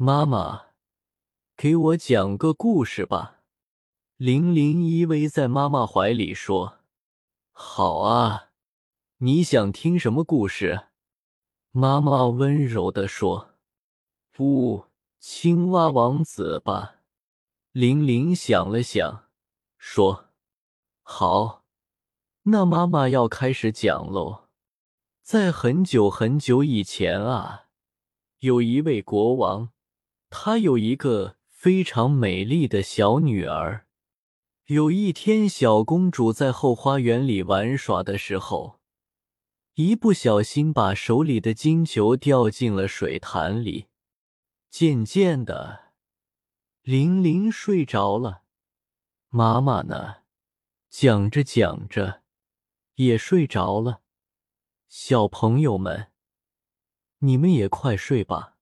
妈妈，给我讲个故事吧。玲玲依偎在妈妈怀里说：“好啊，你想听什么故事？”妈妈温柔地说：“不，青蛙王子吧。”玲玲想了想，说：“好，那妈妈要开始讲喽。在很久很久以前啊，有一位国王，她有一个非常美丽的小女儿。有一天，小公主在后花园里玩耍的时候，一不小心把手里的金球掉进了水潭里。渐渐的，玲玲睡着了，妈妈呢，讲着讲着也睡着了。小朋友们，你们也快睡吧。